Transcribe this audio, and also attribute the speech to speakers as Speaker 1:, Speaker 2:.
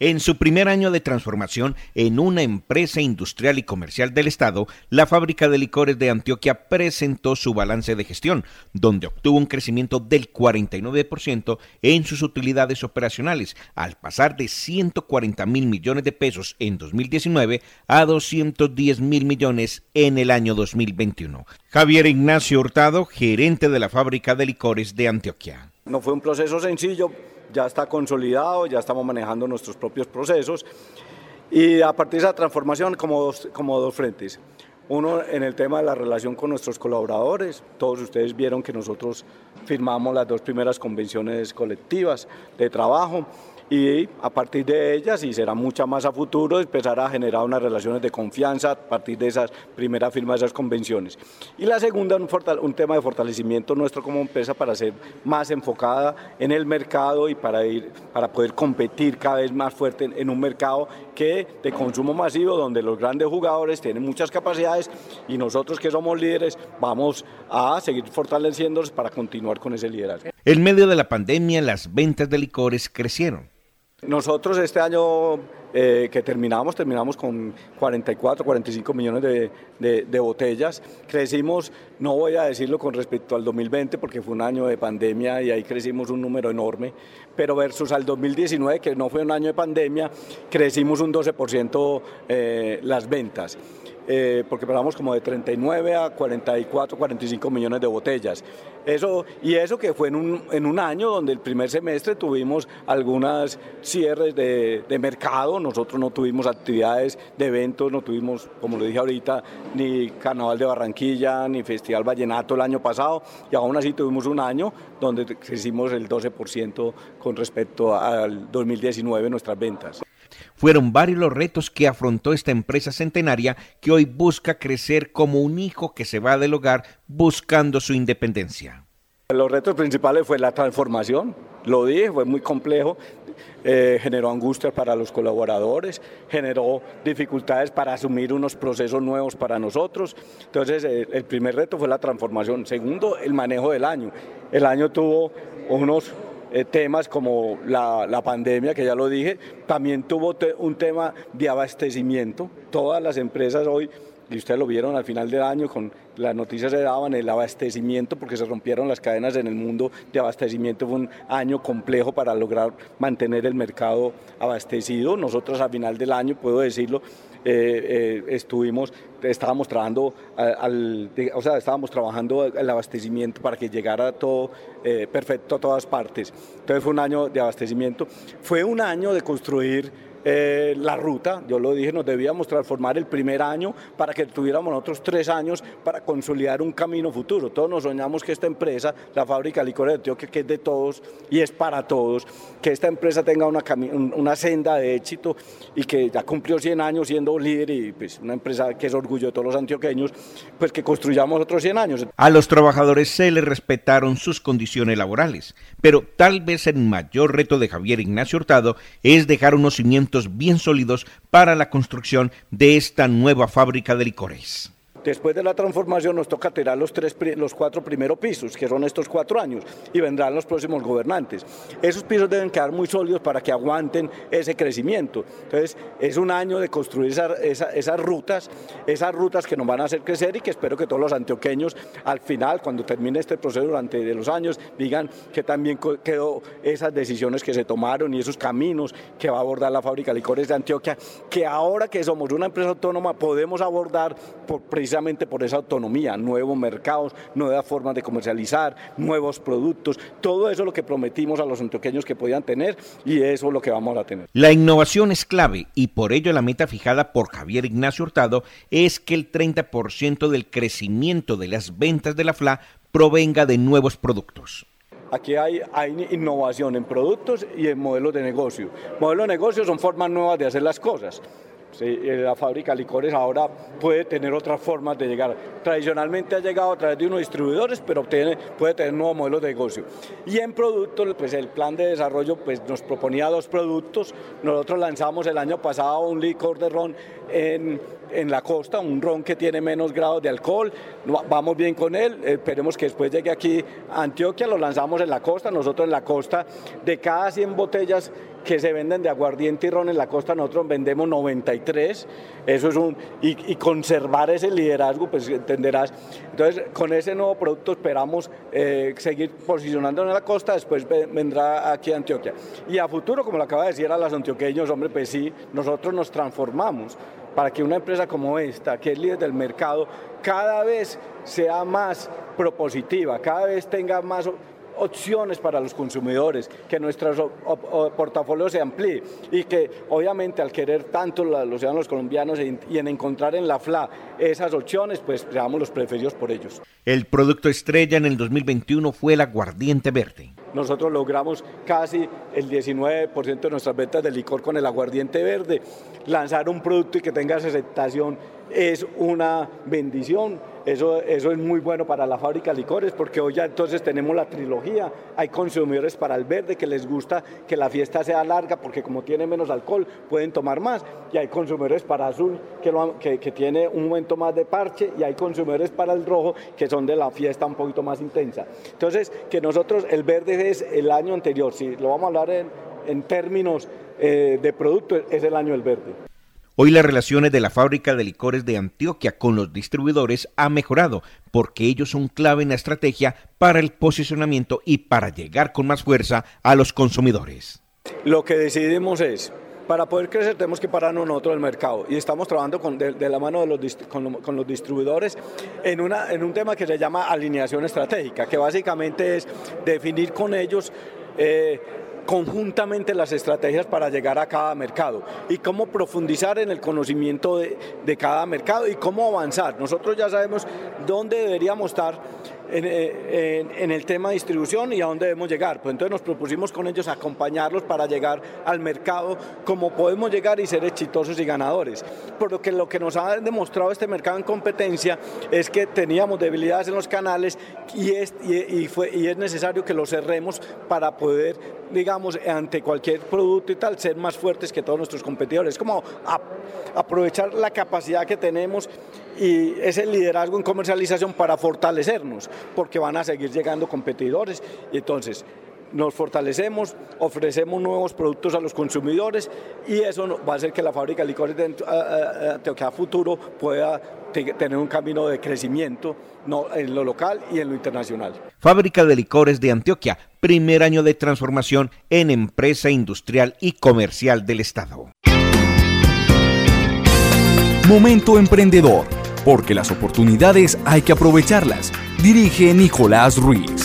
Speaker 1: En su primer año de transformación en una empresa industrial y comercial del Estado, la fábrica de licores de Antioquia presentó su balance de gestión, donde obtuvo un crecimiento del 49% en sus utilidades operacionales, al pasar de 140 mil millones de pesos en 2019 a 210 mil millones en el año 2021. Javier Ignacio Hurtado, gerente de la fábrica de licores de Antioquia.
Speaker 2: No fue un proceso sencillo, ya está consolidado, ya estamos manejando nuestros propios procesos y a partir de esa transformación como dos, como dos frentes. Uno en el tema de la relación con nuestros colaboradores. Todos ustedes vieron que nosotros firmamos las dos primeras convenciones colectivas de trabajo y a partir de ellas, y será mucha más a futuro, empezar a generar unas relaciones de confianza a partir de esas primeras firmas de esas convenciones. Y la segunda, un, un, tema de fortalecimiento nuestro como empresa para ser más enfocada en el mercado y para, ir, para poder competir cada vez más fuerte en, un mercado que de consumo masivo, donde los grandes jugadores tienen muchas capacidades y nosotros que somos líderes vamos a seguir fortaleciéndolos para continuar con ese liderazgo.
Speaker 1: En medio de la pandemia, las ventas de licores crecieron
Speaker 2: nosotros este año eh, que terminamos, terminamos con 44, 45 millones de, de, botellas. Crecimos, no voy a decirlo con respecto al 2020 porque fue un año de pandemia y ahí crecimos un número enorme, pero versus al 2019 que no fue un año de pandemia, crecimos un 12% eh, las ventas. Eh, porque pasamos como de 39 a 44, 45 millones de botellas. Eso, y eso que fue en un, en un año donde el primer semestre tuvimos algunas cierres de, de mercado, nosotros no tuvimos actividades de eventos, no tuvimos, como lo dije ahorita, ni Carnaval de Barranquilla, ni Festival Vallenato el año pasado, y aún así tuvimos un año donde crecimos el 12% con respecto al 2019 nuestras ventas.
Speaker 1: Fueron varios los retos que afrontó esta empresa centenaria que hoy busca crecer como un hijo que se va del hogar buscando su independencia.
Speaker 2: Los retos principales fue la transformación, lo dije, fue muy complejo, eh, generó angustia para los colaboradores, generó dificultades para asumir unos procesos nuevos para nosotros. Entonces, el primer reto fue la transformación. Segundo, el manejo del año. El año tuvo unos eh, temas como la, pandemia, que ya lo dije, también tuvo un tema de abastecimiento. Todas las empresas hoy, y ustedes lo vieron al final del año, con las noticias se daban el abastecimiento, porque se rompieron las cadenas en el mundo de abastecimiento. Fue un año complejo para lograr mantener el mercado abastecido. Nosotros a final del año, puedo decirlo, eh, eh, estuvimos, estábamos trabajando al, o sea, estábamos trabajando el abastecimiento para que llegara todo eh, perfecto a todas partes. Entonces fue un año de abastecimiento. Fue un año de construir eh, la ruta, yo lo dije, nos debíamos transformar el primer año para que tuviéramos otros tres años para consolidar un camino futuro. Todos nos soñamos que esta empresa, la fábrica de licores de Antioquia, que es de todos y es para todos, que esta empresa tenga una, una senda de éxito y que ya cumplió 100 años siendo líder y pues, una empresa que es orgullo de todos los antioqueños, pues que construyamos otros 100 años.
Speaker 1: A los trabajadores se les respetaron sus condiciones laborales, pero tal vez el mayor reto de Javier Ignacio Hurtado es dejar unos cimientos bien sólidos para la construcción de esta nueva fábrica de licores.
Speaker 2: Después de la transformación nos toca tirar los, tres, los cuatro primeros pisos, que son estos cuatro años, y vendrán los próximos gobernantes. Esos pisos deben quedar muy sólidos para que aguanten ese crecimiento. Entonces, es un año de construir esas rutas, esas rutas que nos van a hacer crecer y que espero que todos los antioqueños, al final, cuando termine este proceso durante los años, digan que también quedó esas decisiones que se tomaron y esos caminos que va a abordar la fábrica de licores de Antioquia, que ahora que somos una empresa autónoma podemos abordar por precisamente por esa autonomía, nuevos mercados, nuevas formas de comercializar, nuevos productos, todo eso es lo que prometimos a los antioqueños que podían tener y eso es lo que vamos a tener.
Speaker 1: La innovación es clave y por ello la meta fijada por Javier Ignacio Hurtado es que el 30% del crecimiento de las ventas de la FLA provenga de nuevos productos.
Speaker 2: Aquí hay, hay, innovación en productos y en modelos de negocio. Modelos de negocio son formas nuevas de hacer las cosas. La fábrica de licores ahora puede tener otras formas de llegar. Tradicionalmente ha llegado a través de unos distribuidores, pero puede tener nuevos modelos de negocio. Y en productos, pues el plan de desarrollo pues, nos proponía dos productos. Nosotros lanzamos el año pasado un licor de ron en, en la costa, un ron que tiene menos grados de alcohol. Vamos bien con él, esperemos que después llegue aquí a Antioquia, lo lanzamos en la costa. Nosotros en la costa, de cada 100 botellas que se venden de aguardiente y ron en la costa, nosotros vendemos 93, eso es un, y, conservar ese liderazgo, pues entenderás. Entonces, con ese nuevo producto esperamos eh, seguir posicionando en la costa, después vendrá aquí a Antioquia. Y a futuro, como lo acaba de decir a los antioqueños, hombre, pues sí, nosotros nos transformamos para que una empresa como esta, que es líder del mercado, cada vez sea más propositiva, cada vez tenga más opciones para los consumidores, que nuestro portafolio se amplíe y que obviamente al querer tanto los ciudadanos colombianos y en encontrar en la FLA esas opciones, pues seamos los preferidos por ellos.
Speaker 1: El producto estrella en el 2021 fue el aguardiente verde.
Speaker 2: Nosotros logramos casi el 19% de nuestras ventas de licor con el aguardiente verde. Lanzar un producto y que tenga esa aceptación es una bendición. Eso, eso es muy bueno para la fábrica de licores porque hoy ya entonces tenemos la trilogía. Hay consumidores para el verde que les gusta que la fiesta sea larga porque como tiene menos alcohol pueden tomar más. Y hay consumidores para azul que, que, tiene un momento más de parche y hay consumidores para el rojo que son de la fiesta un poquito más intensa. Entonces, que nosotros el verde es el año anterior. Si lo vamos a hablar en, en términos eh, de producto, es el año del verde.
Speaker 1: Hoy las relaciones de la fábrica de licores de Antioquia con los distribuidores ha mejorado porque ellos son clave en la estrategia para el posicionamiento y para llegar con más fuerza a los consumidores.
Speaker 2: Lo que decidimos es, para poder crecer tenemos que pararnos nosotros el mercado y estamos trabajando con, de, la mano de los, con, los distribuidores en, una, en un tema que se llama alineación estratégica, que básicamente es definir con ellos eh, conjuntamente las estrategias para llegar a cada mercado y cómo profundizar en el conocimiento de, de cada mercado y cómo avanzar. Nosotros ya sabemos dónde deberíamos estar eh, en, el tema de distribución y a dónde debemos llegar. Pues entonces nos propusimos con ellos acompañarlos para llegar al mercado como podemos llegar y ser exitosos y ganadores. Por lo que lo que nos ha demostrado este mercado en competencia es que teníamos debilidades en los canales y es, y, fue, y es necesario que los cerremos para poder, digamos, ante cualquier producto y tal, ser más fuertes que todos nuestros competidores. Como aprovechar la capacidad que tenemos y ese liderazgo en comercialización para fortalecernos, porque van a seguir llegando competidores. Y entonces, nos fortalecemos, ofrecemos nuevos productos a los consumidores y eso va a hacer que la fábrica de licores de Antioquia Futuro pueda tener un camino de crecimiento en lo local y en lo internacional.
Speaker 1: Fábrica de licores de Antioquia, primer año de transformación en empresa industrial y comercial del Estado.
Speaker 3: Momento emprendedor porque las oportunidades hay que aprovecharlas. Dirige Nicolás Ruiz.